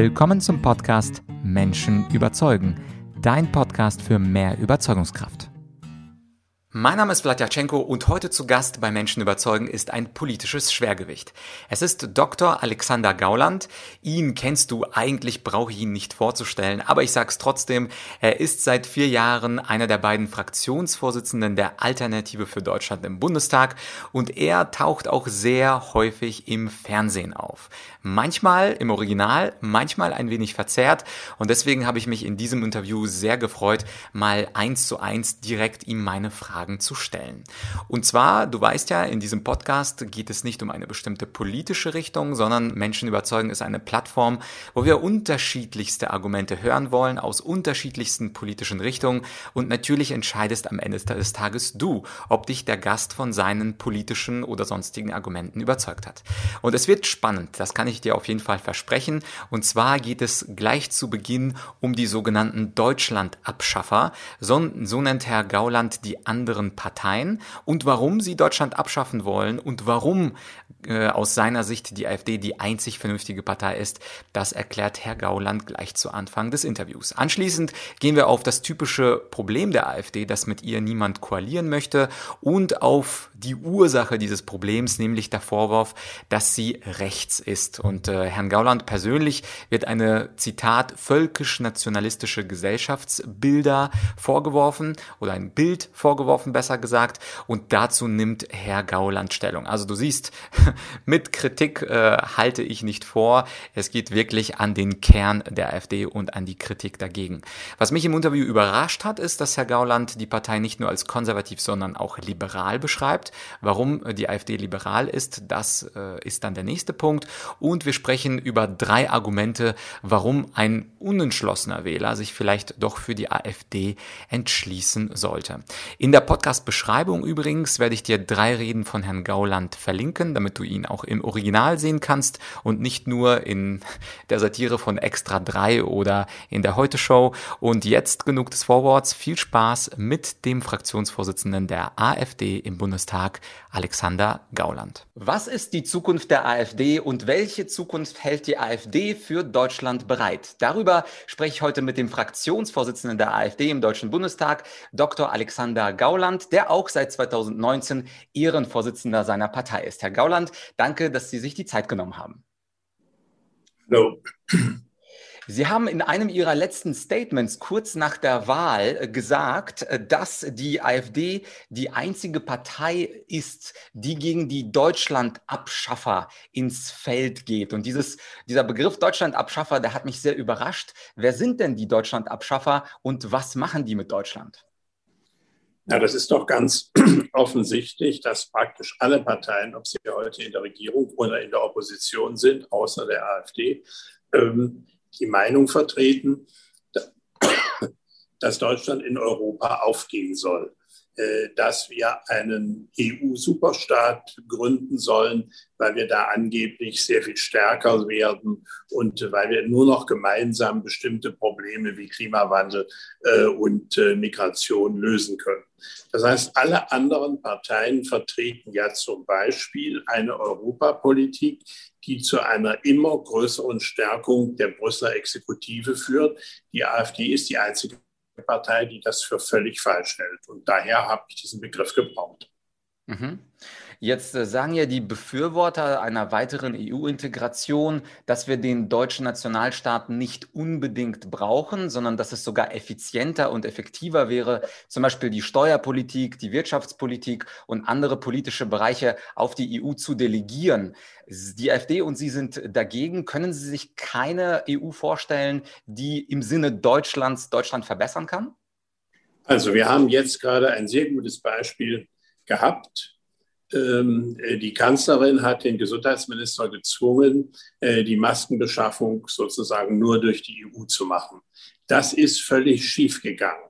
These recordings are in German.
Willkommen zum Podcast Menschen überzeugen, dein Podcast für mehr Überzeugungskraft. Mein Name ist Vladyachenko und heute zu Gast bei Menschen überzeugen ist ein politisches Schwergewicht. Es ist Dr. Alexander Gauland. Ihn kennst du, eigentlich brauche ich ihn nicht vorzustellen, aber ich sag's trotzdem, er ist seit vier Jahren einer der beiden Fraktionsvorsitzenden der Alternative für Deutschland im Bundestag und er taucht auch sehr häufig im Fernsehen auf. Manchmal im Original, manchmal ein wenig verzerrt und deswegen habe ich mich in diesem Interview sehr gefreut, mal eins zu eins direkt ihm meine Frage Fragen zu stellen. Und zwar, du weißt ja, in diesem Podcast geht es nicht um eine bestimmte politische Richtung, sondern Menschen überzeugen ist eine Plattform, wo wir unterschiedlichste Argumente hören wollen aus unterschiedlichsten politischen Richtungen und natürlich entscheidest am Ende des Tages du, ob dich der Gast von seinen politischen oder sonstigen Argumenten überzeugt hat. Und es wird spannend, das kann ich dir auf jeden Fall versprechen. Und zwar geht es gleich zu Beginn um die sogenannten Deutschlandabschaffer. So, so nennt Herr Gauland die anderen anderen Parteien und warum sie Deutschland abschaffen wollen und warum äh, aus seiner Sicht die AfD die einzig vernünftige Partei ist, das erklärt Herr Gauland gleich zu Anfang des Interviews. Anschließend gehen wir auf das typische Problem der AfD, dass mit ihr niemand koalieren möchte und auf die Ursache dieses Problems, nämlich der Vorwurf, dass sie rechts ist. Und äh, Herrn Gauland persönlich wird eine, Zitat, völkisch-nationalistische Gesellschaftsbilder vorgeworfen oder ein Bild vorgeworfen besser gesagt. Und dazu nimmt Herr Gauland Stellung. Also du siehst, mit Kritik äh, halte ich nicht vor. Es geht wirklich an den Kern der AfD und an die Kritik dagegen. Was mich im Interview überrascht hat, ist, dass Herr Gauland die Partei nicht nur als konservativ, sondern auch liberal beschreibt. Warum die AfD liberal ist, das äh, ist dann der nächste Punkt. Wir sprechen über drei Argumente, warum ein unentschlossener Wähler sich vielleicht doch für die AfD entschließen sollte. In der Podcast-Beschreibung übrigens werde ich dir drei Reden von Herrn Gauland verlinken, damit du ihn auch im Original sehen kannst und nicht nur in der Satire von Extra 3 oder in der Heute-Show. Und jetzt genug des Vorworts. Viel Spaß mit dem Fraktionsvorsitzenden der AfD im Bundestag, Alexander Gauland. Was ist die Zukunft der AfD und welche Zukunft hält die AfD für Deutschland bereit? Darüber spreche ich heute mit dem Fraktionsvorsitzenden der AfD im Deutschen Bundestag, Dr. Alexander Gauland. Der auch seit 2019 Ehrenvorsitzender seiner Partei ist. Herr Gauland, danke, dass Sie sich die Zeit genommen haben. Hallo. Sie haben in einem Ihrer letzten Statements kurz nach der Wahl äh, gesagt, äh, dass die AfD die einzige Partei ist, die gegen die Deutschlandabschaffer ins Feld geht. Und dieses, dieser Begriff Deutschlandabschaffer, der hat mich sehr überrascht. Wer sind denn die Deutschlandabschaffer und was machen die mit Deutschland? Ja, das ist doch ganz offensichtlich, dass praktisch alle Parteien, ob sie heute in der Regierung oder in der Opposition sind, außer der AfD, ähm, die Meinung vertreten, dass Deutschland in Europa aufgehen soll. Äh, dass wir einen EU-Superstaat gründen sollen, weil wir da angeblich sehr viel stärker werden und weil wir nur noch gemeinsam bestimmte Probleme wie Klimawandel äh, und äh, Migration lösen können. Das heißt, alle anderen Parteien vertreten ja zum Beispiel eine Europapolitik, die zu einer immer größeren Stärkung der Brüsseler Exekutive führt. Die AfD ist die einzige Partei, die das für völlig falsch hält. Und daher habe ich diesen Begriff gebraucht. Mhm. Jetzt äh, sagen ja die Befürworter einer weiteren EU-Integration, dass wir den deutschen Nationalstaat nicht unbedingt brauchen, sondern dass es sogar effizienter und effektiver wäre, zum Beispiel die Steuerpolitik, die Wirtschaftspolitik und andere politische Bereiche auf die EU zu delegieren. Die AfD und Sie sind dagegen. Können Sie sich keine EU vorstellen, die im Sinne Deutschlands Deutschland verbessern kann? Also wir haben jetzt gerade ein sehr gutes Beispiel gehabt. Ähm, äh, die Kanzlerin hat den Gesundheitsminister gezwungen, äh, die Maskenbeschaffung sozusagen nur durch die EU zu machen. Das ist völlig schiefgegangen.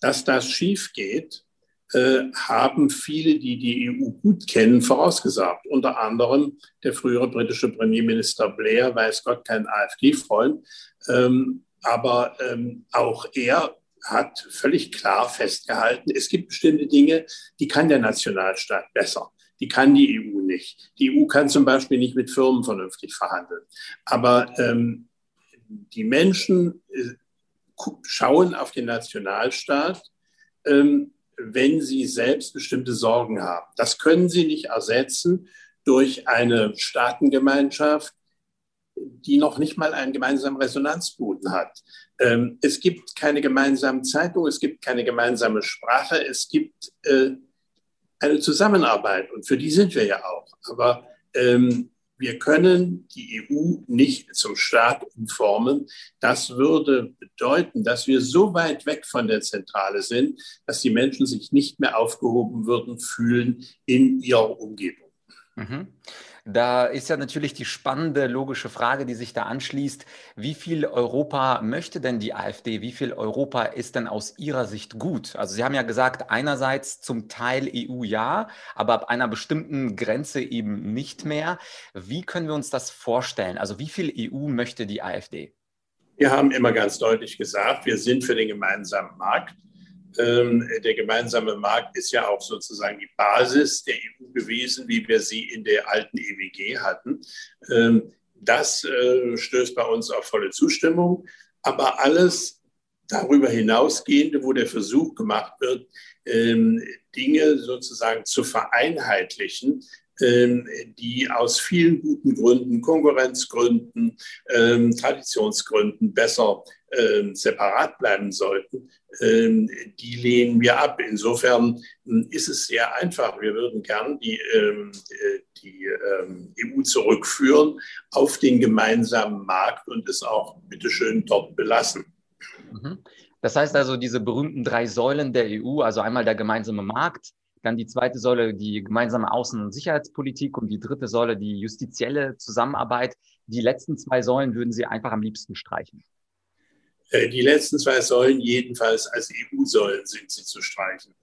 Dass das schief geht, äh, haben viele, die die EU gut kennen, vorausgesagt. Unter anderem der frühere britische Premierminister Blair, weiß Gott, kein AfD-Freund. Ähm, aber ähm, auch er hat völlig klar festgehalten, es gibt bestimmte Dinge, die kann der Nationalstaat besser. Die kann die EU nicht. Die EU kann zum Beispiel nicht mit Firmen vernünftig verhandeln. Aber ähm, die Menschen äh, schauen auf den Nationalstaat, ähm, wenn sie selbst bestimmte Sorgen haben. Das können sie nicht ersetzen durch eine Staatengemeinschaft, die noch nicht mal einen gemeinsamen Resonanzboden hat. Ähm, es gibt keine gemeinsame Zeitung, es gibt keine gemeinsame Sprache, es gibt äh, eine Zusammenarbeit und für die sind wir ja auch. Aber ähm, wir können die EU nicht zum Staat umformen. Das würde bedeuten, dass wir so weit weg von der Zentrale sind, dass die Menschen sich nicht mehr aufgehoben würden fühlen in ihrer Umgebung. Mhm. Da ist ja natürlich die spannende logische Frage, die sich da anschließt. Wie viel Europa möchte denn die AfD? Wie viel Europa ist denn aus Ihrer Sicht gut? Also Sie haben ja gesagt, einerseits zum Teil EU ja, aber ab einer bestimmten Grenze eben nicht mehr. Wie können wir uns das vorstellen? Also wie viel EU möchte die AfD? Wir haben immer ganz deutlich gesagt, wir sind für den gemeinsamen Markt. Ähm, der gemeinsame Markt ist ja auch sozusagen die Basis der EU gewesen, wie wir sie in der alten EWG hatten. Ähm, das äh, stößt bei uns auf volle Zustimmung. Aber alles darüber hinausgehende, wo der Versuch gemacht wird, ähm, Dinge sozusagen zu vereinheitlichen, ähm, die aus vielen guten Gründen, Konkurrenzgründen, ähm, Traditionsgründen besser ähm, separat bleiben sollten, die lehnen wir ab. Insofern ist es sehr einfach. Wir würden gern die, äh, die EU zurückführen auf den gemeinsamen Markt und es auch bitteschön dort belassen. Mhm. Das heißt also, diese berühmten drei Säulen der EU, also einmal der gemeinsame Markt, dann die zweite Säule die gemeinsame Außen- und Sicherheitspolitik und die dritte Säule die justizielle Zusammenarbeit. Die letzten zwei Säulen würden Sie einfach am liebsten streichen. Äh, die letzten zwei Säulen jedenfalls als EU-Säulen sind sie zu streichen.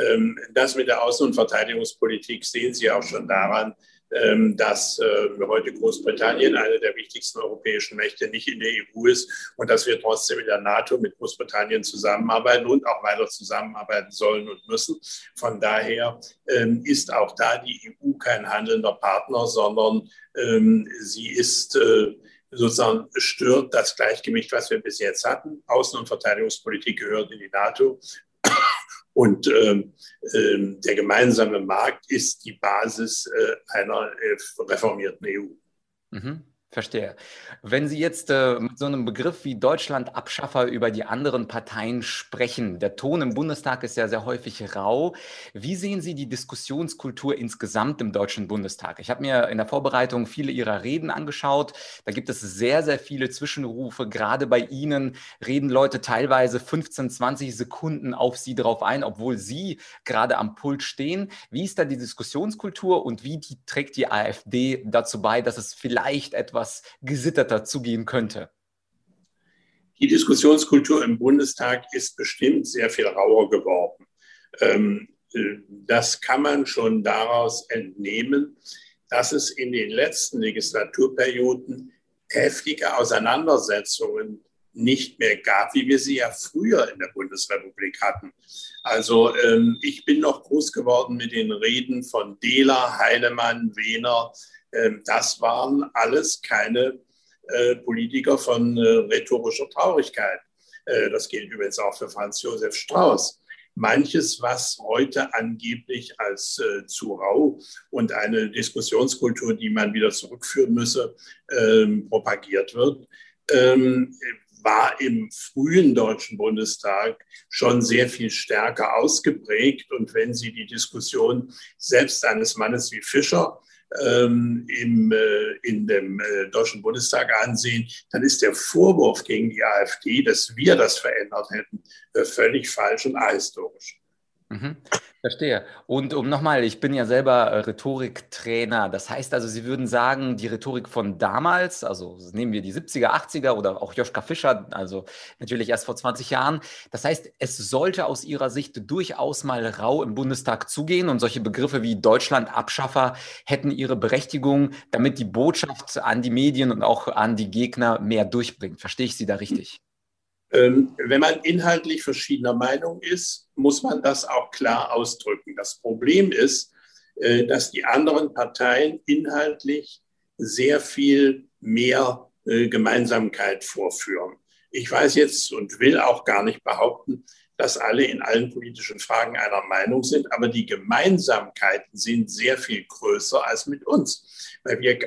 Ähm, das mit der Außen- und Verteidigungspolitik sehen Sie auch schon daran, ähm, dass äh, heute Großbritannien eine der wichtigsten europäischen Mächte nicht in der EU ist und dass wir trotzdem in der NATO mit Großbritannien zusammenarbeiten und auch weiter zusammenarbeiten sollen und müssen. Von daher ähm, ist auch da die EU kein handelnder Partner, sondern ähm, sie ist äh, sozusagen stört das Gleichgewicht, was wir bis jetzt hatten. Außen- und Verteidigungspolitik gehört in die NATO. Und ähm, der gemeinsame Markt ist die Basis äh, einer äh, reformierten EU. Mhm. Verstehe. Wenn Sie jetzt äh, mit so einem Begriff wie Deutschland-Abschaffer über die anderen Parteien sprechen, der Ton im Bundestag ist ja sehr häufig rau. Wie sehen Sie die Diskussionskultur insgesamt im Deutschen Bundestag? Ich habe mir in der Vorbereitung viele Ihrer Reden angeschaut. Da gibt es sehr, sehr viele Zwischenrufe. Gerade bei Ihnen reden Leute teilweise 15, 20 Sekunden auf Sie drauf ein, obwohl Sie gerade am Pult stehen. Wie ist da die Diskussionskultur und wie die, trägt die AfD dazu bei, dass es vielleicht etwas etwas gesitterter zugehen könnte? Die Diskussionskultur im Bundestag ist bestimmt sehr viel rauer geworden. Ähm, äh, das kann man schon daraus entnehmen, dass es in den letzten Legislaturperioden heftige Auseinandersetzungen nicht mehr gab, wie wir sie ja früher in der Bundesrepublik hatten. Also ähm, ich bin noch groß geworden mit den Reden von Dehler, Heinemann, Wehner, das waren alles keine äh, Politiker von äh, rhetorischer Traurigkeit. Äh, das gilt übrigens auch für Franz Josef Strauß. Manches, was heute angeblich als zu rau und eine Diskussionskultur, die man wieder zurückführen müsse, ähm, propagiert wird, ähm, war im frühen Deutschen Bundestag schon sehr viel stärker ausgeprägt. Und wenn Sie die Diskussion selbst eines Mannes wie Fischer ähm, im, äh, in dem äh, Deutschen Bundestag ansehen, dann ist der Vorwurf gegen die AfD, dass wir das verändert hätten, äh, völlig falsch und ahistorisch. Mhm. Verstehe. Und um nochmal, ich bin ja selber äh, Rhetoriktrainer. Das heißt also, Sie würden sagen, die Rhetorik von damals, also nehmen wir die 70er, 80er oder auch Joschka Fischer, also natürlich erst vor 20 Jahren. Das heißt, es sollte aus Ihrer Sicht durchaus mal rau im Bundestag zugehen und solche Begriffe wie Deutschland-Abschaffer hätten ihre Berechtigung, damit die Botschaft an die Medien und auch an die Gegner mehr durchbringt. Verstehe ich Sie da richtig? Ähm, wenn man inhaltlich verschiedener Meinung ist, muss man das auch klar ausdrücken. Das Problem ist, äh, dass die anderen Parteien inhaltlich sehr viel mehr äh, Gemeinsamkeit vorführen. Ich weiß jetzt und will auch gar nicht behaupten, dass alle in allen politischen Fragen einer Meinung sind, aber die Gemeinsamkeiten sind sehr viel größer als mit uns, weil wir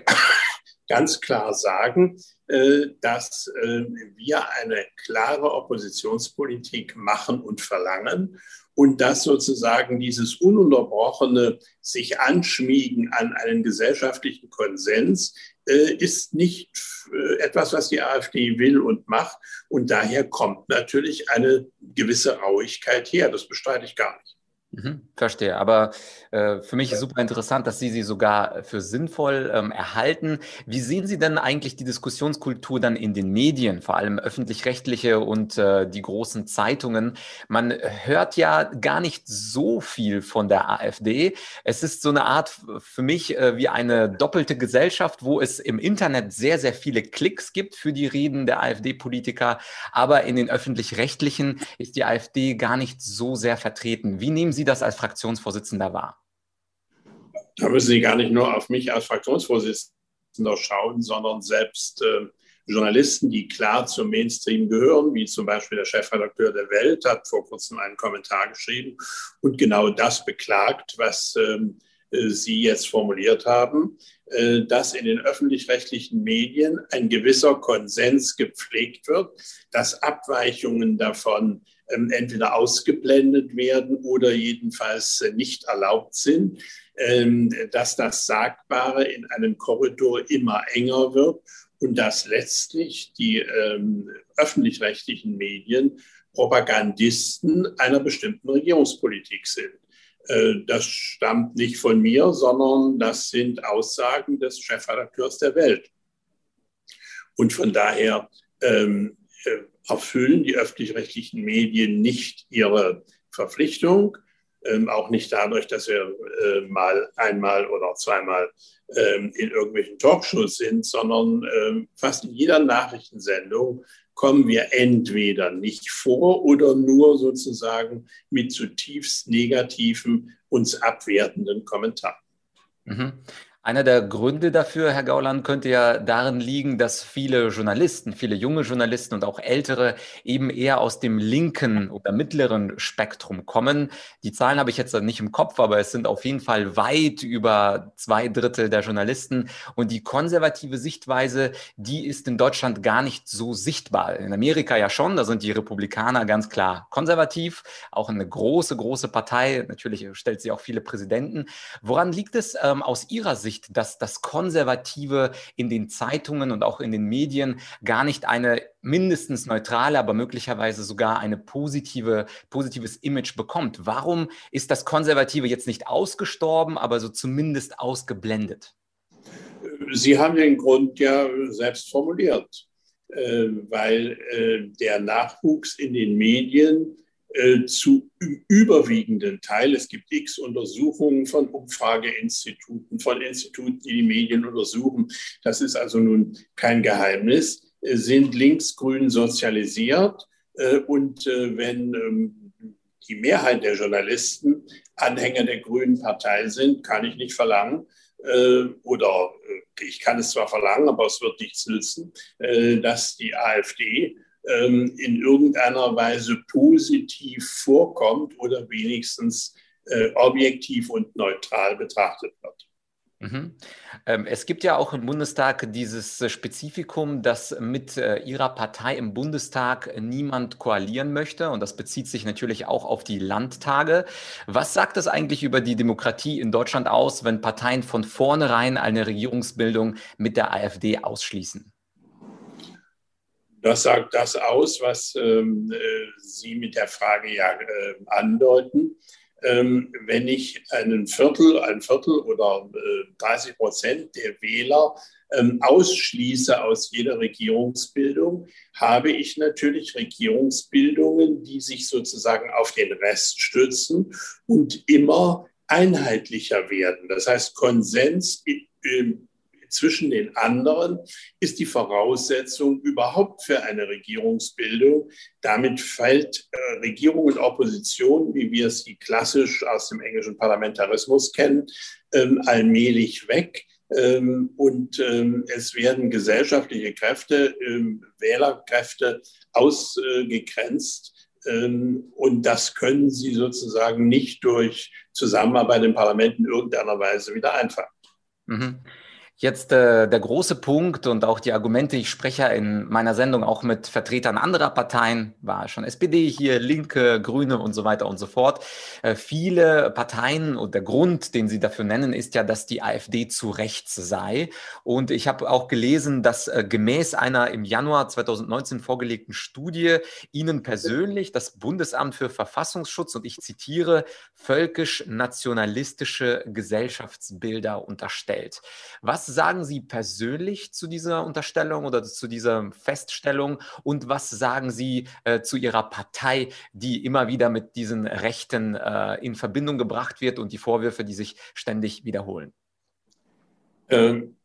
ganz klar sagen, äh, dass äh, wir eine klare Oppositionspolitik machen und verlangen und dass sozusagen dieses ununterbrochene sich anschmiegen an einen gesellschaftlichen Konsens äh, ist nicht etwas, was die AfD will und macht. Und daher kommt natürlich eine gewisse Rauigkeit her. Das bestreite ich gar nicht. Mhm, verstehe. Aber äh, für mich ist super interessant, dass Sie sie sogar für sinnvoll ähm, erhalten. Wie sehen Sie denn eigentlich die Diskussionskultur dann in den Medien, vor allem öffentlich-rechtliche und äh, die großen Zeitungen? Man hört ja gar nicht so viel von der AfD. Es ist so eine Art für mich äh, wie eine doppelte Gesellschaft, wo es im Internet sehr, sehr viele Klicks gibt für die Reden der AfD-Politiker, aber in den öffentlich-rechtlichen ist die AfD gar nicht so sehr vertreten. Wie nehmen Sie das als Fraktionsvorsitzender wahr? Da müssen Sie gar nicht nur auf mich als Fraktionsvorsitzender schauen, sondern selbst äh, Journalisten, die klar zum Mainstream gehören, wie zum Beispiel der Chefredakteur der Welt, hat vor kurzem einen Kommentar geschrieben und genau das beklagt, was ähm, äh, Sie jetzt formuliert haben, äh, dass in den öffentlich-rechtlichen Medien ein gewisser Konsens gepflegt wird, dass Abweichungen davon entweder ausgeblendet werden oder jedenfalls äh, nicht erlaubt sind, ähm, dass das Sagbare in einem Korridor immer enger wird und dass letztlich die ähm, öffentlich-rechtlichen Medien Propagandisten einer bestimmten Regierungspolitik sind. Äh, das stammt nicht von mir, sondern das sind Aussagen des Chefredakteurs der Welt. Und von daher ähm, äh, erfüllen die öffentlich-rechtlichen Medien nicht ihre Verpflichtung, ähm, auch nicht dadurch, dass wir äh, mal einmal oder zweimal ähm, in irgendwelchen Talkshows sind, sondern ähm, fast in jeder Nachrichtensendung kommen wir entweder nicht vor oder nur sozusagen mit zutiefst negativen, uns abwertenden Kommentaren. Mhm. Einer der Gründe dafür, Herr Gauland, könnte ja darin liegen, dass viele Journalisten, viele junge Journalisten und auch ältere eben eher aus dem linken oder mittleren Spektrum kommen. Die Zahlen habe ich jetzt nicht im Kopf, aber es sind auf jeden Fall weit über zwei Drittel der Journalisten. Und die konservative Sichtweise, die ist in Deutschland gar nicht so sichtbar. In Amerika ja schon, da sind die Republikaner ganz klar konservativ, auch eine große, große Partei. Natürlich stellt sie auch viele Präsidenten. Woran liegt es ähm, aus Ihrer Sicht? Sicht, dass das Konservative in den Zeitungen und auch in den Medien gar nicht eine mindestens neutrale, aber möglicherweise sogar eine positive, positives Image bekommt. Warum ist das Konservative jetzt nicht ausgestorben, aber so zumindest ausgeblendet? Sie haben den Grund ja selbst formuliert, äh, weil äh, der Nachwuchs in den Medien äh, zu überwiegenden Teil, es gibt x Untersuchungen von Umfrageinstituten, von Instituten, die die Medien untersuchen, das ist also nun kein Geheimnis, äh, sind linksgrün sozialisiert. Äh, und wenn ähm, die Mehrheit der Journalisten Anhänger der Grünen Partei sind, kann ich nicht verlangen, oder ich kann es zwar verlangen, aber es wird nichts nützen, dass die AfD ähm, in irgendeiner Weise positiv vorkommt oder wenigstens äh, objektiv und neutral betrachtet wird. Mhm. Ähm, es gibt ja auch im Bundestag dieses äh, Spezifikum, dass mit äh, Ihrer Partei im Bundestag niemand koalieren möchte. Und das bezieht sich natürlich auch auf die Landtage. Was sagt das eigentlich über die Demokratie in Deutschland aus, wenn Parteien von vornherein eine Regierungsbildung mit der AfD ausschließen? Das sagt das aus, was ähm, äh, Sie mit der Frage ja äh, andeuten. Ähm, wenn ich einen Viertel, ein Viertel oder äh, 30 Prozent der Wähler ähm, ausschließe aus jeder Regierungsbildung, habe ich natürlich Regierungsbildungen, die sich sozusagen auf den Rest stützen und immer einheitlicher werden. Das heißt, Konsens zwischen den anderen ist die Voraussetzung überhaupt für eine Regierungsbildung. Damit fällt äh, Regierung und Opposition, wie wir sie klassisch aus dem englischen Parlamentarismus kennen, ähm, allmählich weg. Ähm, und ähm, es werden gesellschaftliche Kräfte, ähm, Wählerkräfte ausgegrenzt. Und das können Sie sozusagen nicht durch Zusammenarbeit im Parlament in irgendeiner Weise wieder einfangen. Mhm. Jetzt äh, der große Punkt und auch die Argumente, ich spreche in meiner Sendung auch mit Vertretern anderer Parteien, war schon SPD hier, Linke, Grüne und so weiter und so fort. Äh, viele Parteien und der Grund, den sie dafür nennen, ist ja, dass die AfD zu rechts sei. Und ich habe auch gelesen, dass äh, gemäß einer im Januar 2019 vorgelegten Studie Ihnen persönlich das Bundesamt für Verfassungsschutz und ich zitiere völkisch-nationalistische Gesellschaftsbilder unterstellt. Was sagen Sie persönlich zu dieser Unterstellung oder zu dieser Feststellung und was sagen Sie äh, zu Ihrer Partei, die immer wieder mit diesen Rechten äh, in Verbindung gebracht wird und die Vorwürfe, die sich ständig wiederholen? Ähm,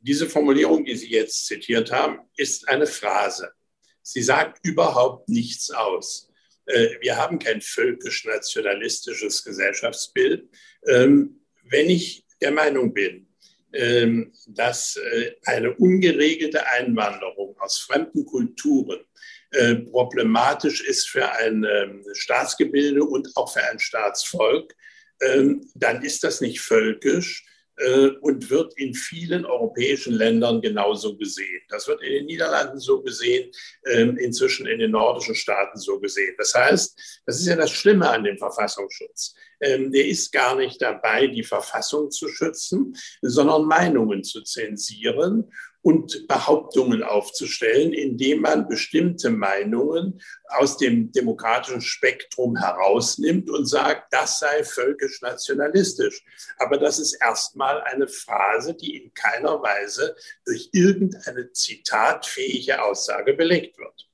diese Formulierung, die Sie jetzt zitiert haben, ist eine Phrase. Sie sagt überhaupt nichts aus. Äh, wir haben kein völkisch-nationalistisches Gesellschaftsbild. Ähm, wenn ich der Meinung bin, dass äh, eine ungeregelte Einwanderung aus fremden Kulturen äh, problematisch ist für ein ähm, Staatsgebilde und auch für ein Staatsvolk, ähm, dann ist das nicht völkisch, und wird in vielen europäischen Ländern genauso gesehen. Das wird in den Niederlanden so gesehen, ähm, inzwischen in den nordischen Staaten so gesehen. Das heißt, das ist ja das Schlimme an dem Verfassungsschutz. Ähm, der ist gar nicht dabei, die Verfassung zu schützen, sondern Meinungen zu zensieren und Behauptungen aufzustellen, indem man bestimmte Meinungen aus dem demokratischen Spektrum herausnimmt und sagt, das sei völkisch-nationalistisch. Aber das ist erstmal eine Phrase, die in keiner Weise durch irgendeine zitatfähige Aussage belegt wird.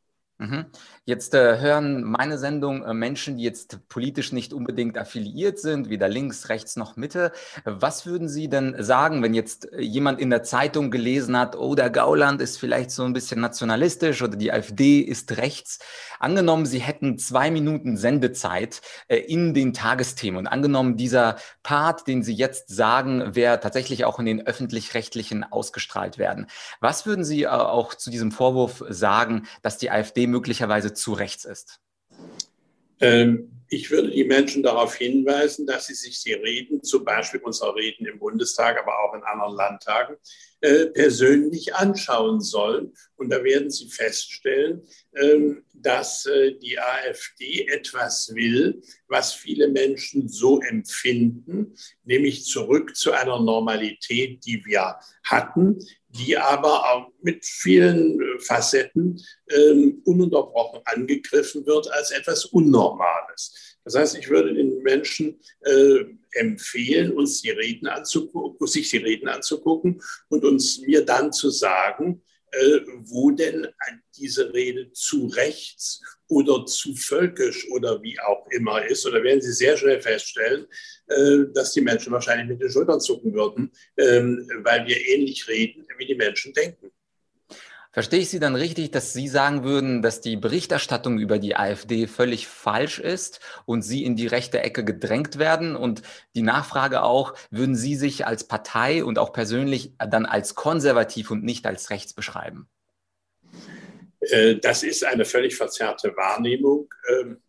Jetzt äh, hören meine Sendung äh, Menschen, die jetzt politisch nicht unbedingt affiliiert sind, weder links, rechts noch Mitte. Was würden Sie denn sagen, wenn jetzt äh, jemand in der Zeitung gelesen hat, oh, der Gauland ist vielleicht so ein bisschen nationalistisch oder die AfD ist rechts? Angenommen, Sie hätten zwei Minuten Sendezeit äh, in den Tagesthemen und angenommen, dieser Part, den Sie jetzt sagen, wäre tatsächlich auch in den öffentlich-rechtlichen ausgestrahlt werden. Was würden Sie äh, auch zu diesem Vorwurf sagen, dass die AfD möglicherweise zu rechts ist? Ähm, ich würde die Menschen darauf hinweisen, dass sie sich die Reden, zum Beispiel unsere Reden im Bundestag, aber auch in anderen Landtagen, äh, persönlich anschauen sollen. Und da werden sie feststellen, ähm, dass äh, die AfD etwas will, was viele Menschen so empfinden, nämlich zurück zu einer Normalität, die wir hatten, die aber auch mit vielen äh, Facetten ähm, ununterbrochen angegriffen wird als etwas Unnormales. Das heißt, ich würde den Menschen äh, empfehlen, uns die Reden anzugucken, sich die Reden anzugucken und uns mir dann zu sagen, wo denn diese Rede zu rechts oder zu völkisch oder wie auch immer ist. Oder werden Sie sehr schnell feststellen, äh, dass die Menschen wahrscheinlich mit den Schultern zucken würden, ähm, weil wir ähnlich reden, wie die Menschen denken. Verstehe ich Sie dann richtig, dass Sie sagen würden, dass die Berichterstattung über die AfD völlig falsch ist und Sie in die rechte Ecke gedrängt werden? Und die Nachfrage auch, würden Sie sich als Partei und auch persönlich dann als konservativ und nicht als rechts beschreiben? Äh, das ist eine völlig verzerrte Wahrnehmung. Ähm,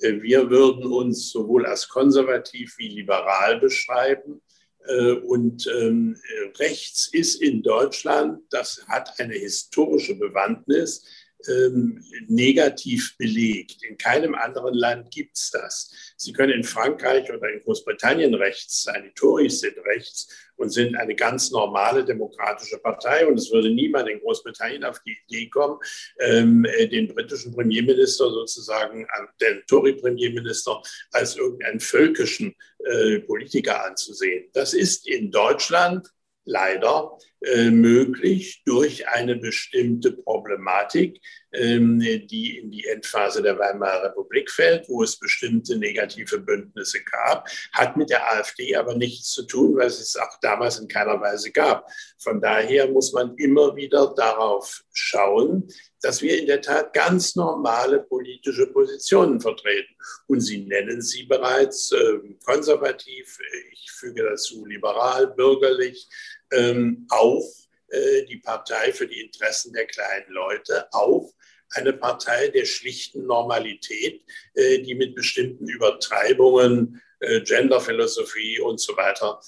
äh, wir würden uns sowohl als konservativ wie liberal beschreiben. Äh, und ähm, rechts ist in Deutschland, das hat eine historische Bewandtnis, ähm, negativ belegt. In keinem anderen Land gibt es das. Sie können in Frankreich oder in Großbritannien rechts sein. Die Tories sind rechts und sind eine ganz normale demokratische Partei. Und es würde niemand in Großbritannien auf die Idee kommen, ähm, äh, den britischen Premierminister sozusagen, den Tory-Premierminister, als irgendeinen völkischen äh, Politiker anzusehen. Das ist in Deutschland leider äh, möglich durch eine bestimmte Problematik, ähm, die in die Endphase der Weimarer Republik fällt, wo es bestimmte negative Bündnisse gab, hat mit der AfD aber nichts zu tun, weil es es auch damals in keiner Weise gab. Von daher muss man immer wieder darauf schauen, dass wir in der Tat ganz normale politische Positionen vertreten. Und Sie nennen sie bereits äh, konservativ, ich füge dazu liberal, bürgerlich, ähm, auf äh, die Partei für die Interessen der kleinen Leute, auf eine Partei der schlichten Normalität, äh, die mit bestimmten Übertreibungen, äh, Genderphilosophie und so weiter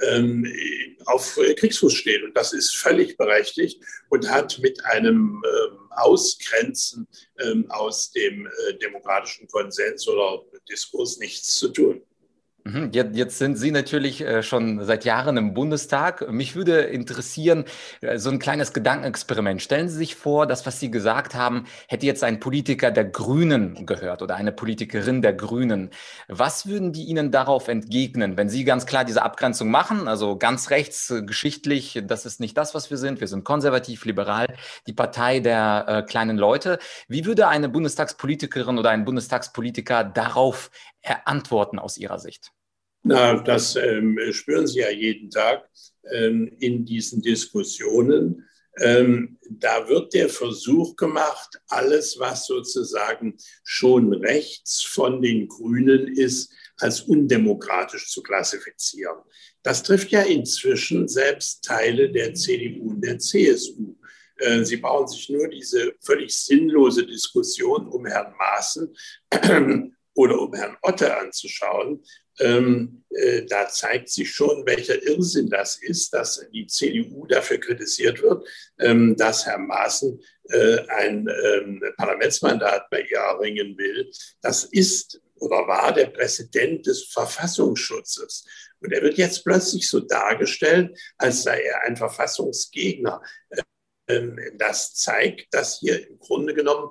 ähm, auf Kriegsfuß steht. Und das ist völlig berechtigt und hat mit einem ähm, Ausgrenzen ähm, aus dem äh, demokratischen Konsens oder Diskurs nichts zu tun. Mhm, jetzt sind Sie natürlich äh, schon seit Jahren im Bundestag. Mich würde interessieren, äh, so ein kleines Gedankenexperiment. Stellen Sie sich vor, das, was Sie gesagt haben, hätte jetzt ein Politiker der Grünen gehört oder eine Politikerin der Grünen. Was würden die Ihnen darauf entgegnen, wenn Sie ganz klar diese Abgrenzung machen? Also ganz rechts, äh, geschichtlich, das ist nicht das, was wir sind. Wir sind konservativ, liberal, die Partei der äh, kleinen Leute. Wie würde eine Bundestagspolitikerin oder ein Bundestagspolitiker darauf antworten aus Ihrer Sicht? Na, das ähm, spüren Sie ja jeden Tag ähm, in diesen Diskussionen. Ähm, da wird der Versuch gemacht, alles, was sozusagen schon rechts von den Grünen ist, als undemokratisch zu klassifizieren. Das trifft ja inzwischen selbst Teile der CDU und der CSU. Äh, Sie brauchen sich nur diese völlig sinnlose Diskussion um Herrn Maaßen oder um Herrn Otte anzuschauen, ähm, äh, da zeigt sich schon, welcher Irrsinn das ist, dass die CDU dafür kritisiert wird, ähm, dass Herr Maaßen äh, ein ähm, Parlamentsmandat bei ihr erringen will. Das ist oder war der Präsident des Verfassungsschutzes. Und er wird jetzt plötzlich so dargestellt, als sei er ein Verfassungsgegner. Ähm, das zeigt, dass hier im Grunde genommen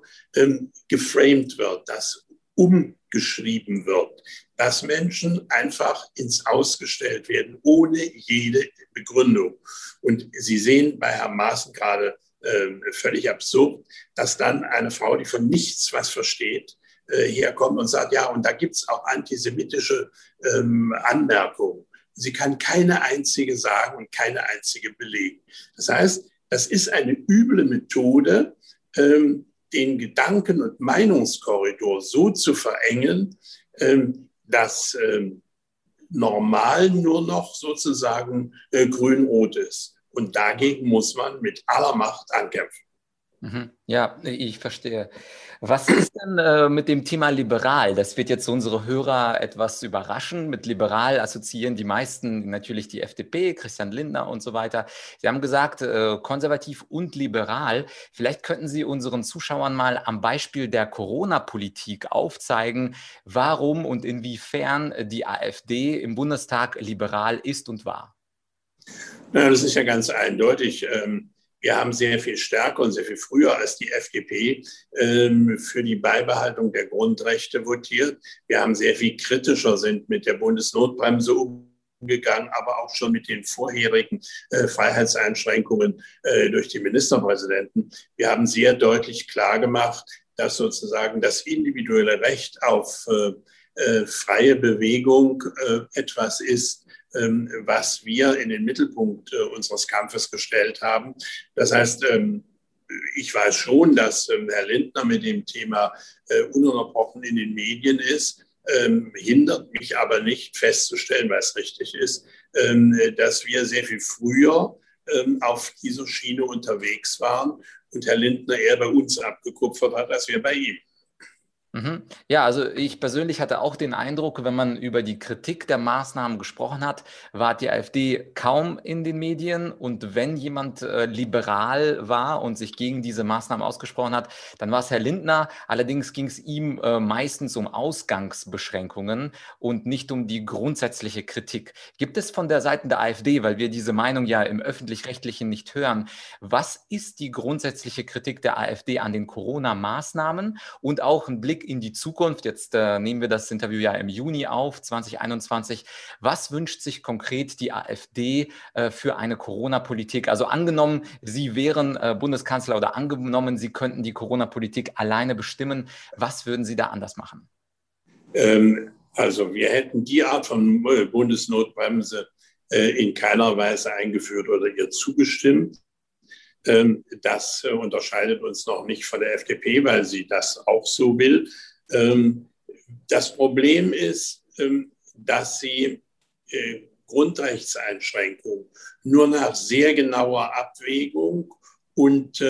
geframed wird, dass umgeschrieben wird dass Menschen einfach ins Ausgestellt werden, ohne jede Begründung. Und Sie sehen bei Herrn Maaßen gerade äh, völlig absurd, dass dann eine Frau, die von nichts was versteht, äh, herkommt und sagt, ja, und da gibt es auch antisemitische ähm, Anmerkungen. Sie kann keine einzige sagen und keine einzige belegen. Das heißt, das ist eine üble Methode, ähm, den Gedanken- und Meinungskorridor so zu verengen, ähm, dass ähm, normal nur noch sozusagen äh, grün-rot ist. Und dagegen muss man mit aller Macht ankämpfen. Mhm. Ja, ich verstehe. Was ist denn äh, mit dem Thema liberal? Das wird jetzt unsere Hörer etwas überraschen. Mit liberal assoziieren die meisten natürlich die FDP, Christian Lindner und so weiter. Sie haben gesagt, äh, konservativ und liberal. Vielleicht könnten Sie unseren Zuschauern mal am Beispiel der Corona-Politik aufzeigen, warum und inwiefern die AfD im Bundestag liberal ist und war. Na, das ist ja ganz eindeutig. Ähm wir haben sehr viel stärker und sehr viel früher als die FDP ähm, für die Beibehaltung der Grundrechte votiert. Wir haben sehr viel kritischer sind mit der Bundesnotbremse umgegangen, aber auch schon mit den vorherigen äh, Freiheitseinschränkungen äh, durch die Ministerpräsidenten. Wir haben sehr deutlich klargemacht, dass sozusagen das individuelle Recht auf äh, äh freie Bewegung äh, etwas ist, was wir in den Mittelpunkt äh, unseres Kampfes gestellt haben. Das heißt, ähm, ich weiß schon, dass ähm, Herr Lindner mit dem Thema äh, ununterbrochen in den Medien ist, hindert mich aber nicht festzustellen, was richtig ist, dass wir sehr viel früher auf dieser Schiene unterwegs waren und Herr Lindner eher bei uns abgekupfert hat, als wir bei ihm. Mhm. Ja, also ich persönlich hatte auch den Eindruck, wenn man über die Kritik der Maßnahmen gesprochen hat, war die AfD kaum in den Medien. Und wenn jemand äh, liberal war und sich gegen diese Maßnahmen ausgesprochen hat, dann war es Herr Lindner. Allerdings ging es ihm äh, meistens um Ausgangsbeschränkungen und nicht um die grundsätzliche Kritik. Gibt es von der Seite der AfD, weil wir diese Meinung ja im öffentlich-rechtlichen nicht hören, was ist die grundsätzliche Kritik der AfD an den Corona-Maßnahmen und auch ein Blick in die Zukunft. Jetzt äh, nehmen wir das Interview ja im Juni auf, 2021. Was wünscht sich konkret die AfD äh, für eine Corona-Politik? Also angenommen, Sie wären äh, Bundeskanzler oder angenommen, Sie könnten die Corona-Politik alleine bestimmen. Was würden Sie da anders machen? Ähm, also wir hätten die Art von äh, Bundesnotbremse äh, in keiner Weise eingeführt oder ihr zugestimmt. Ähm, das äh, unterscheidet uns noch nicht von der FDP, weil sie das auch so will. Ähm, das Problem ist, ähm, dass sie äh, Grundrechtseinschränkungen nur nach sehr genauer Abwägung und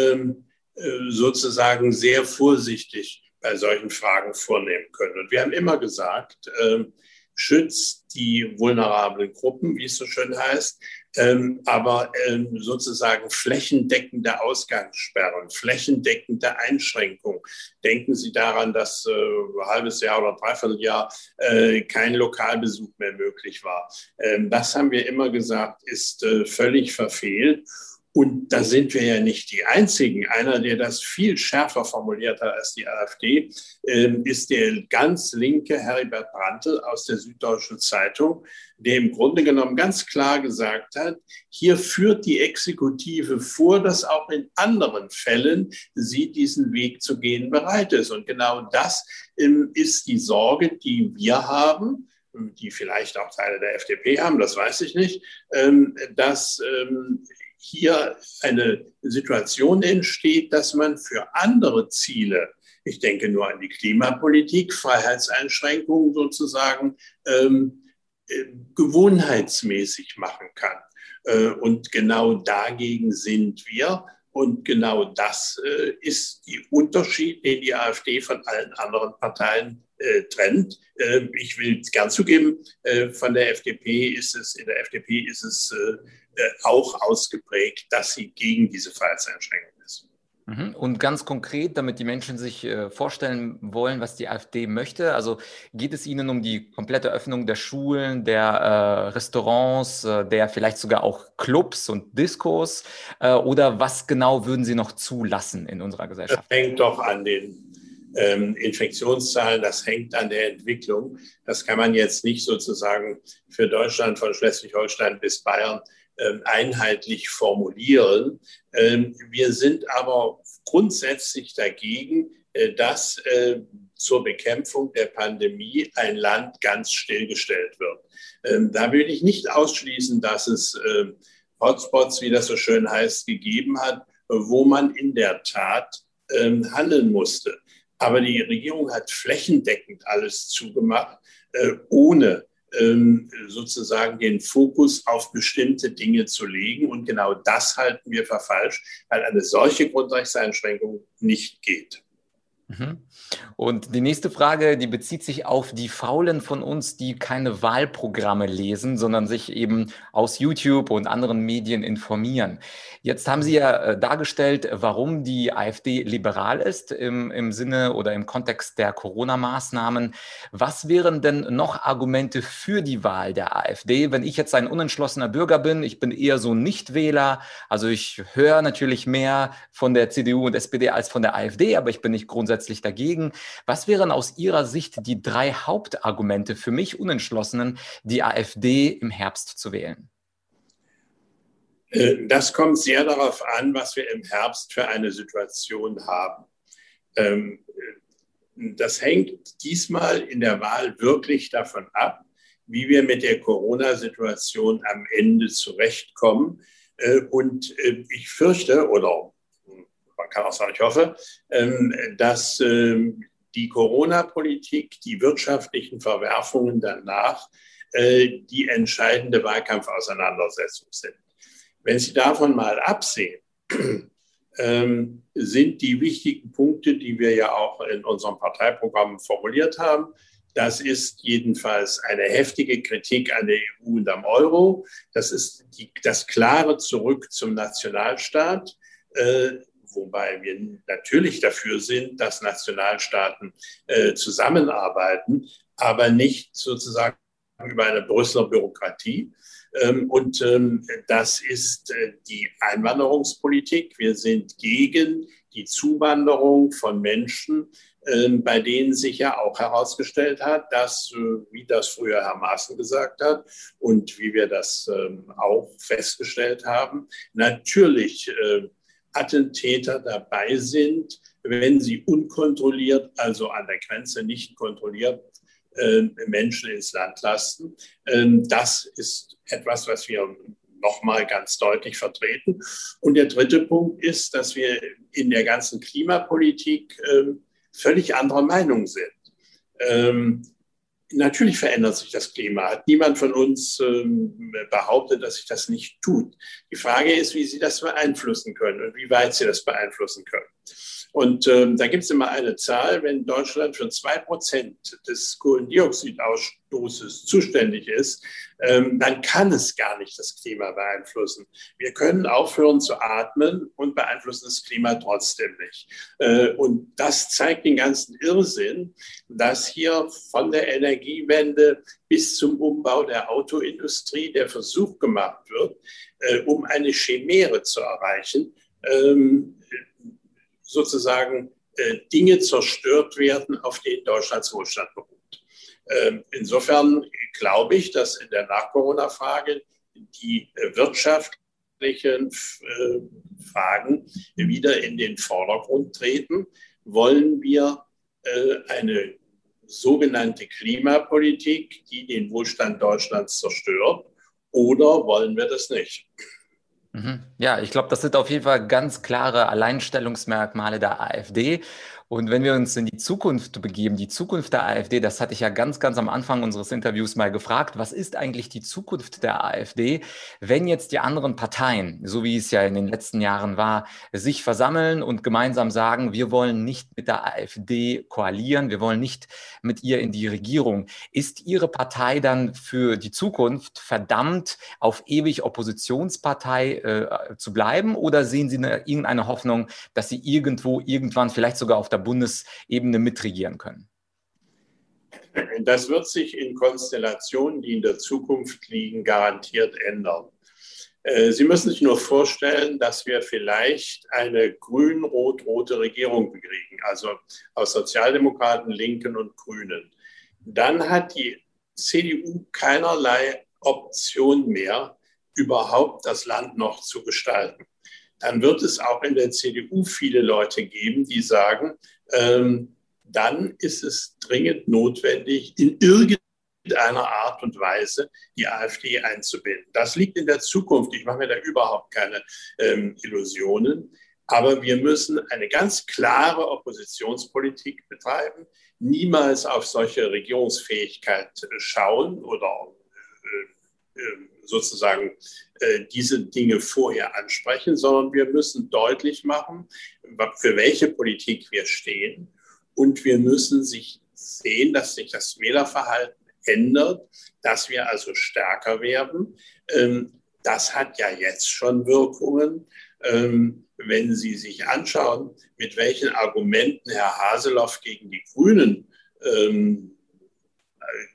sozusagen sehr vorsichtig bei solchen Fragen vornehmen können. Und wir haben immer gesagt, schützt die vulnerablen Gruppen, wie es so schön heißt, ähm, aber ähm, sozusagen flächendeckende Ausgangssperren, flächendeckende Einschränkungen. Denken Sie daran, dass äh, ein halbes Jahr oder dreiviertel Jahr äh, kein Lokalbesuch mehr möglich war. Ähm, das haben wir immer gesagt, ist äh, völlig verfehlt. Und da sind wir ja nicht die Einzigen. Einer, der das viel schärfer formuliert hat als die AfD, ähm, ist der ganz linke Heribert Brandl aus der Süddeutschen Zeitung, der im Grunde genommen ganz klar gesagt hat, hier führt die Exekutive vor, dass auch in anderen Fällen sie diesen Weg zu gehen bereit ist. Und genau das ähm, ist die Sorge, die wir haben die vielleicht auch Teile der FDP haben, das weiß ich nicht, ähm, dass hier eine Situation entsteht, dass man für andere Ziele, ich denke nur an die Klimapolitik, Freiheitseinschränkungen sozusagen, ähm, äh, gewohnheitsmäßig machen kann. Äh, und genau dagegen sind wir. Und genau das äh, ist der Unterschied, den die AfD von allen anderen Parteien äh, trennt. Äh, ich will gern zugeben, äh, von der FDP ist es, in der FDP ist es äh, auch ausgeprägt, dass sie gegen diese Freiheitseinschränkungen ist. Mhm. Und ganz konkret, damit die Menschen sich äh, vorstellen wollen, was die AfD möchte, also geht es Ihnen um die komplette Öffnung der Schulen, der äh, Restaurants, äh, der vielleicht sogar auch Clubs und Diskos oder was genau würden Sie noch zulassen in unserer Gesellschaft? Das hängt doch an den ähm, Infektionszahlen, das hängt an der Entwicklung. Das kann man jetzt nicht sozusagen für Deutschland von Schleswig-Holstein bis Bayern einheitlich formulieren. Ähm, wir sind aber grundsätzlich dagegen, äh, dass äh, zur Bekämpfung der Pandemie ein Land ganz stillgestellt wird. Ähm, da will ich nicht ausschließen, dass es Hotspots, wie das so schön heißt, gegeben hat, wo man in der Tat handeln musste. Aber die Regierung hat flächendeckend alles zugemacht, äh, ohne ähm, sozusagen den Fokus auf bestimmte Dinge zu legen. Und genau das halten wir für falsch, weil eine solche Grundrechtseinschränkung nicht geht. Mhm. Und die nächste Frage, die bezieht sich auf die Faulen von uns, die keine Wahlprogramme lesen, sondern sich eben aus YouTube und anderen Medien informieren. Jetzt haben Sie ja äh, dargestellt, warum die AfD liberal ist im, im Sinne oder im Kontext der Corona-Maßnahmen. Was wären denn noch Argumente für die Wahl der AfD? Wenn ich jetzt ein unentschlossener Bürger bin, ich bin eher so Nichtwähler, also ich höre natürlich mehr von der CDU und SPD als von der AfD, aber ich bin nicht grundsätzlich dagegen dagegen. Was wären aus Ihrer Sicht die drei Hauptargumente für mich Unentschlossenen, die AfD im Herbst zu wählen? Äh, das kommt sehr darauf an, was wir im Herbst für eine Situation haben. Ähm, das hängt diesmal in der Wahl wirklich davon ab, wie wir mit der Corona-Situation am Ende zurechtkommen. Äh, und äh, ich fürchte, oder man kann auch sagen, ich hoffe, ähm, dass ähm, die Corona-Politik, die wirtschaftlichen Verwerfungen danach äh, die entscheidende Wahlkampfauseinandersetzung sind. Wenn Sie davon mal absehen, ähm, sind die wichtigen Punkte, die wir ja auch in unserem Parteiprogramm formuliert haben, das ist jedenfalls eine heftige Kritik an der EU und am Euro. Das ist die, das klare Zurück zum Nationalstaat. Äh, wobei wir natürlich dafür sind, dass Nationalstaaten äh, zusammenarbeiten, aber nicht sozusagen über eine Brüsseler Bürokratie. Ähm, und ähm, das ist äh, die Einwanderungspolitik. Wir sind gegen die Zuwanderung von Menschen, ähm, bei denen sich ja auch herausgestellt hat, dass, äh, wie das früher Herr Maaßen gesagt hat und wie wir das auch festgestellt haben, natürlich äh, Attentäter dabei sind, wenn sie unkontrolliert, also an der Grenze nicht kontrolliert äh, Menschen ins Land lassen. Ähm, das ist etwas, was wir nochmal ganz deutlich vertreten. Und der dritte Punkt ist, dass wir in der ganzen Klimapolitik ähm, völlig anderer Meinung sind. Ähm, natürlich verändert sich das Klima. Hat niemand von uns behauptet, dass sich das nicht tut. Die Frage ist, wie Sie das beeinflussen können und wie weit Sie das beeinflussen können. Und ähm, da gibt es immer eine Zahl, wenn Deutschland für zwei Prozent des Kohlendioxidausstoßes zuständig ist, ähm, dann kann es gar nicht das Klima beeinflussen. Wir können aufhören zu atmen und beeinflussen das Klima trotzdem nicht. Äh, und das zeigt den ganzen Irrsinn, dass hier von der Energiewende bis zum Umbau der Autoindustrie der Versuch gemacht wird, äh, um eine Chimäre zu erreichen, ähm, sozusagen äh, Dinge zerstört werden, auf denen Deutschlands Wohlstand beruht. Ähm, insofern glaube ich, dass in der Nach-Corona-Frage die äh, wirtschaftlichen äh, Fragen wieder in den Vordergrund treten. Wollen wir eine sogenannte Klimapolitik, die den Wohlstand Deutschlands zerstört, oder wollen wir das nicht? Mhm. Ja, ich glaube, das sind auf jeden Fall ganz klare Alleinstellungsmerkmale der AfD. Und wenn wir uns in die Zukunft begeben, die Zukunft der AfD, das hatte ich ja ganz, ganz am Anfang unseres Interviews mal gefragt, was ist eigentlich die Zukunft der AfD, wenn jetzt die anderen Parteien, so wie es ja in den letzten Jahren war, sich versammeln und gemeinsam sagen, wir wollen nicht mit der AfD koalieren, wir wollen nicht mit ihr in die Regierung. Ist Ihre Partei dann für die Zukunft verdammt, auf ewig Oppositionspartei äh, zu bleiben oder sehen Sie eine, irgendeine Hoffnung, dass Sie irgendwo, irgendwann, vielleicht sogar auf der der Bundesebene mitregieren können? Das wird sich in Konstellationen, die in der Zukunft liegen, garantiert ändern. Äh, Sie müssen sich nur vorstellen, dass wir vielleicht eine grün-rot-rote Regierung bekriegen, also aus Sozialdemokraten, Linken und Grünen. Dann hat die CDU keinerlei Option mehr, überhaupt das Land noch zu gestalten dann wird es auch in der CDU viele Leute geben, die sagen, ähm, dann ist es dringend notwendig, in irgendeiner Art und Weise die AfD einzubinden. Das liegt in der Zukunft. Ich mache mir da überhaupt keine ähm, Illusionen. Aber wir müssen eine ganz klare Oppositionspolitik betreiben, niemals auf solche Regierungsfähigkeit schauen oder äh, äh, sozusagen äh, diese Dinge vorher ansprechen, sondern wir müssen deutlich machen, für welche Politik wir stehen. Und wir müssen sich sehen, dass sich das Wählerverhalten ändert, dass wir also stärker werden. Ähm, das hat ja jetzt schon Wirkungen. Ähm, wenn Sie sich anschauen, mit welchen Argumenten Herr Haseloff gegen die Grünen ähm,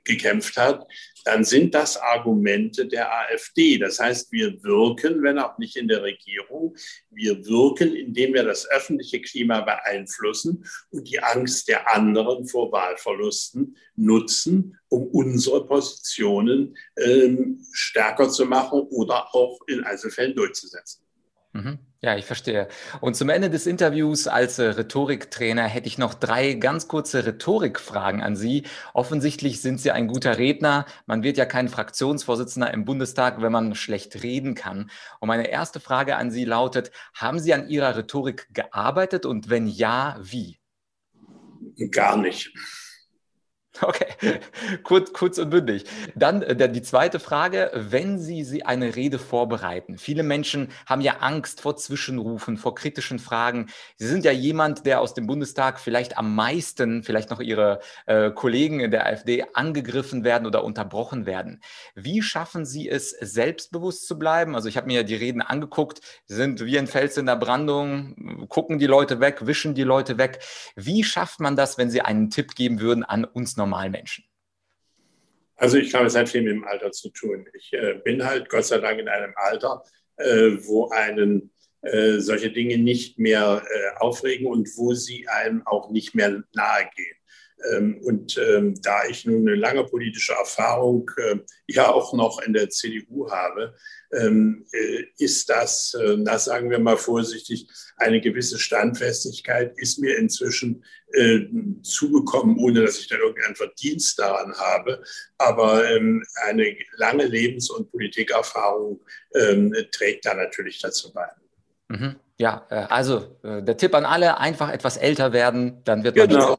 gekämpft hat, dann sind das Argumente der AfD. Das heißt, wir wirken, wenn auch nicht in der Regierung, wir wirken, indem wir das öffentliche Klima beeinflussen und die Angst der anderen vor Wahlverlusten nutzen, um unsere Positionen ähm, stärker zu machen oder auch in Einzelfällen durchzusetzen. Mhm. Ja, ich verstehe. Und zum Ende des Interviews als äh, Rhetoriktrainer hätte ich noch drei ganz kurze Rhetorikfragen an Sie. Offensichtlich sind Sie ein guter Redner. Man wird ja kein Fraktionsvorsitzender im Bundestag, wenn man schlecht reden kann. Und meine erste Frage an Sie lautet, haben Sie an Ihrer Rhetorik gearbeitet und wenn ja, wie? Gar nicht. Okay, kurz, kurz und bündig. Dann äh, die zweite Frage, wenn Sie, eine Rede vorbereiten. Viele Menschen haben ja Angst vor Zwischenrufen, vor kritischen Fragen. Sie sind ja jemand, der aus dem Bundestag vielleicht am meisten, vielleicht noch Ihre äh, Kollegen in der AfD angegriffen werden oder unterbrochen werden. Wie schaffen Sie es, selbstbewusst zu bleiben? Also ich habe mir die Reden angeguckt, sind wie ein Fels in der Brandung, gucken die Leute weg, wischen die Leute weg. Wie schafft man das, wenn Sie einen Tipp geben würden an uns Normalmenschen? Also ich glaube, es hat viel mit dem Alter zu tun. Ich äh, bin halt Gott sei Dank in einem Alter, äh, wo einen äh, solche Dinge nicht mehr äh, aufregen und wo sie einem auch nicht mehr nahe gehen. Ähm, und ähm, da ich nun eine lange politische Erfahrung äh, ja auch noch in der CDU habe, ähm, äh, ist das, na sagen wir mal vorsichtig, eine gewisse Standfestigkeit ist mir inzwischen äh, zugekommen, ohne dass ich da irgendeinen Verdienst daran habe. Aber ähm, eine lange Lebens- und Politikerfahrung ähm, trägt da natürlich dazu bei. Mhm. Ja, äh, also der Tipp an alle, einfach etwas älter werden, dann wird man genau.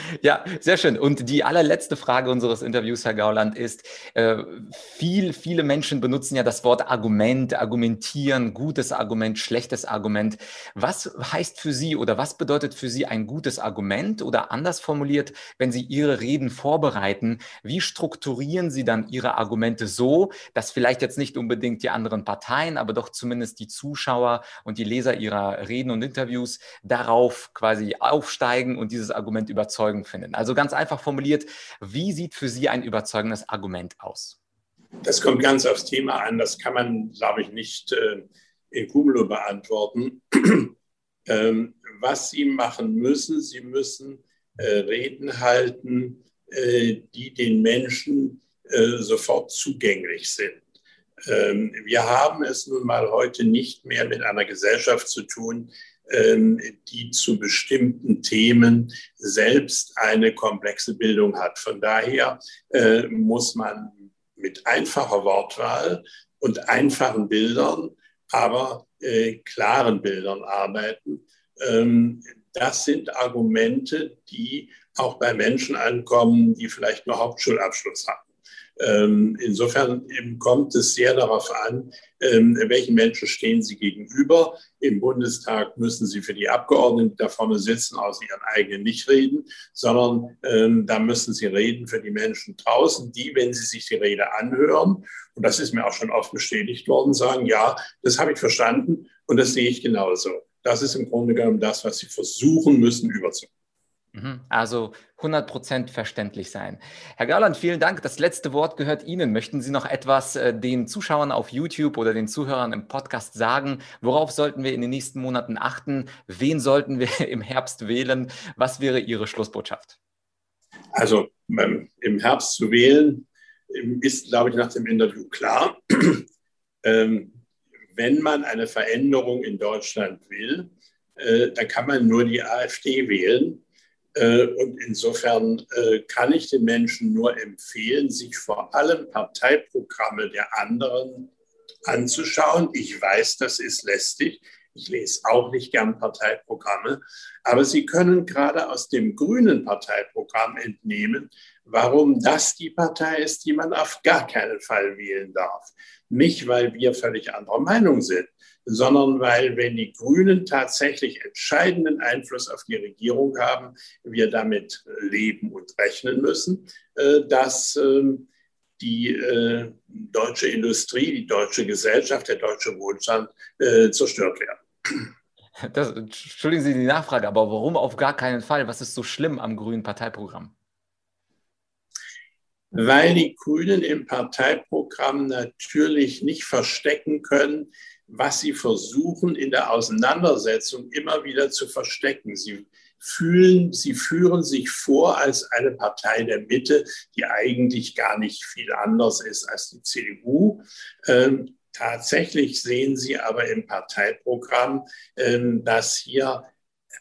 ja, sehr schön. Und die allerletzte Frage unseres Interviews, Herr Gauland, ist, äh, viel, viele Menschen benutzen ja das Wort Argument, argumentieren, gutes Argument, schlechtes Argument. Was heißt für Sie oder was bedeutet für Sie ein gutes Argument oder anders formuliert, wenn Sie Ihre Reden vorbereiten, wie strukturieren Sie dann Ihre Argumente so, dass vielleicht jetzt nicht unbedingt die anderen Parteien, aber doch zumindest die Zuschauer und die Leser Ihrer Reden und Interviews darauf quasi aufsteigen und dieses Argument überzeugend finden. Also ganz einfach formuliert, wie sieht für Sie ein überzeugendes Argument aus? Das kommt ganz aufs Thema an. Das kann man, glaube ich, nicht äh, in Cumulo beantworten. ähm, was Sie machen müssen, Sie müssen äh, Reden halten, äh, die den Menschen äh, sofort zugänglich sind. Ähm, wir haben es nun mal heute nicht mehr mit einer Gesellschaft zu tun, die zu bestimmten Themen selbst eine komplexe Bildung hat. Von daher äh, muss man mit einfacher Wortwahl und einfachen Bildern, aber äh, klaren Bildern arbeiten. Ähm, das sind Argumente, die auch bei Menschen ankommen, die vielleicht nur Hauptschulabschluss haben. Ähm, insofern kommt es sehr darauf an, ähm, welchen Menschen stehen Sie gegenüber. Im Bundestag müssen Sie für die Abgeordneten, da vorne sitzen, aus ihren eigenen nicht reden, sondern ähm, da müssen Sie reden für die Menschen draußen, die, wenn sie sich die Rede anhören, und das ist mir auch schon oft bestätigt worden, sagen, ja, das habe ich verstanden und das sehe ich genauso. Das ist im Grunde genommen das, was Sie versuchen müssen überzubringen. Mhm. Also 100% verständlich sein. Herr Gauland, vielen Dank. Das letzte Wort gehört Ihnen. Möchten Sie noch etwas äh, den Zuschauern auf YouTube oder den Zuhörern im Podcast sagen? Worauf sollten wir in den nächsten Monaten achten? Wen sollten wir im Herbst wählen? Was wäre Ihre Schlussbotschaft? Also ähm, im Herbst zu wählen ähm, ist, glaube ich, nach dem Interview klar. ähm, wenn man eine Veränderung in Deutschland will, äh, dann kann man nur die AfD wählen äh, und insofern äh, kann ich den Menschen nur empfehlen, sich vor allem Parteiprogramme der anderen anzuschauen. Ich weiß, das ist lästig. Ich lese auch nicht gern Parteiprogramme, aber Sie können gerade aus dem grünen Parteiprogramm entnehmen, warum das die Partei ist, die man auf gar keinen Fall wählen darf. Nicht, weil wir völlig anderer Meinung sind, sondern weil, wenn die Grünen tatsächlich entscheidenden Einfluss auf die Regierung haben, wir damit leben und rechnen müssen, äh, dass ähm, die äh, deutsche Industrie, die deutsche Gesellschaft, der deutsche Wohlstand äh, zerstört werden. Das, entschuldigen Sie die Nachfrage, aber warum auf gar keinen Fall? Was ist so schlimm am grünen Parteiprogramm? Weil die Grünen im Parteiprogramm natürlich nicht verstecken können, was sie versuchen in der Auseinandersetzung immer wieder zu verstecken. Sie fühlen, sie führen sich vor als eine Partei der Mitte, die eigentlich gar nicht viel anders ist als die CDU. Ähm, tatsächlich sehen Sie aber im Parteiprogramm, ähm, dass hier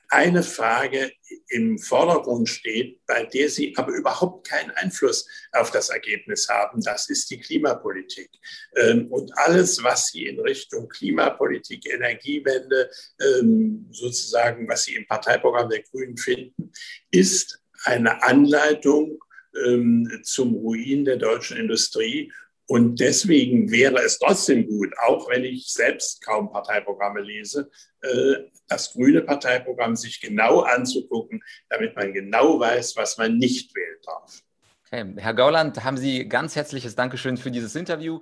eine Frage im Vordergrund steht, bei der sie aber überhaupt keinen Einfluss auf das Ergebnis haben. Das ist die Klimapolitik. Ähm, und alles, was sie in Richtung Klimapolitik, Energiewende, ähm, sozusagen, was sie im Parteiprogramm der Grünen finden, ist eine Anleitung ähm, zum Ruin der deutschen Industrie und deswegen wäre es trotzdem gut, auch wenn ich selbst kaum Parteiprogramme lese, äh, das grüne Parteiprogramm sich genau anzugucken, damit man genau weiß, was man nicht wählen darf. Okay. Herr Gauland, haben Sie ganz herzliches Dankeschön für dieses Interview.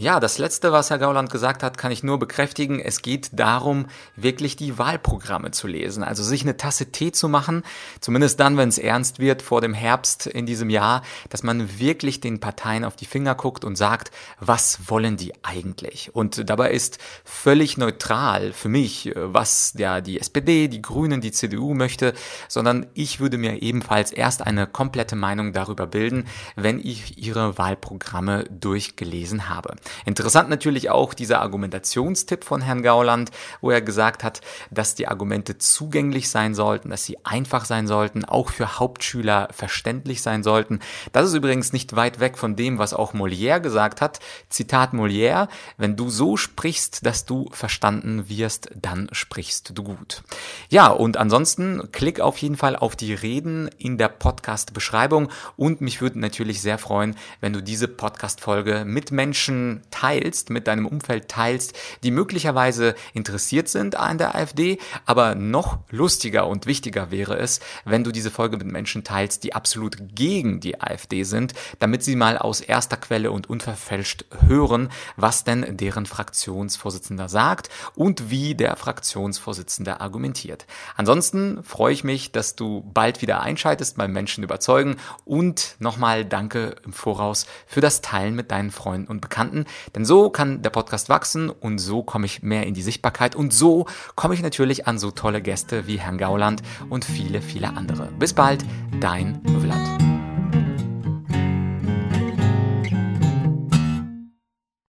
Ja, das Letzte, was Herr Gauland gesagt hat, kann ich nur bekräftigen. Es geht darum, wirklich die Wahlprogramme zu lesen. Also sich eine Tasse Tee zu machen, zumindest dann, wenn es ernst wird vor dem Herbst in diesem Jahr, dass man wirklich den Parteien auf die Finger guckt und sagt, was wollen die eigentlich? Und dabei ist völlig neutral für mich, was ja die SPD, die Grünen, die CDU möchte, sondern ich würde mir ebenfalls erst eine komplette Meinung darüber bilden, wenn ich ihre Wahlprogramme durchgelesen habe. Interessant natürlich auch dieser Argumentationstipp von Herrn Gauland, wo er gesagt hat, dass die Argumente zugänglich sein sollten, dass sie einfach sein sollten, auch für Hauptschüler verständlich sein sollten. Das ist übrigens nicht weit weg von dem, was auch Molière gesagt hat. Zitat Molière, wenn du so sprichst, dass du verstanden wirst, dann sprichst du gut. Ja, und ansonsten klick auf jeden Fall auf die Reden in der Podcast-Beschreibung und mich würde natürlich sehr freuen, wenn du diese Podcast-Folge mit Menschen teilst, mit deinem Umfeld teilst, die möglicherweise interessiert sind an der AfD, aber noch lustiger und wichtiger wäre es, wenn du diese Folge mit Menschen teilst, die absolut gegen die AfD sind, damit sie mal aus erster Quelle und unverfälscht hören, was denn deren Fraktionsvorsitzender sagt und wie der Fraktionsvorsitzende argumentiert. Ansonsten freue ich mich, dass du bald wieder einschaltest beim Menschen überzeugen und nochmal danke im Voraus für das Teilen mit deinen Freunden und Bekannten. Denn so kann der Podcast wachsen und so komme ich mehr in die Sichtbarkeit und so komme ich natürlich an so tolle Gäste wie Herrn Gauland und viele, viele andere. Bis bald, dein Vlad.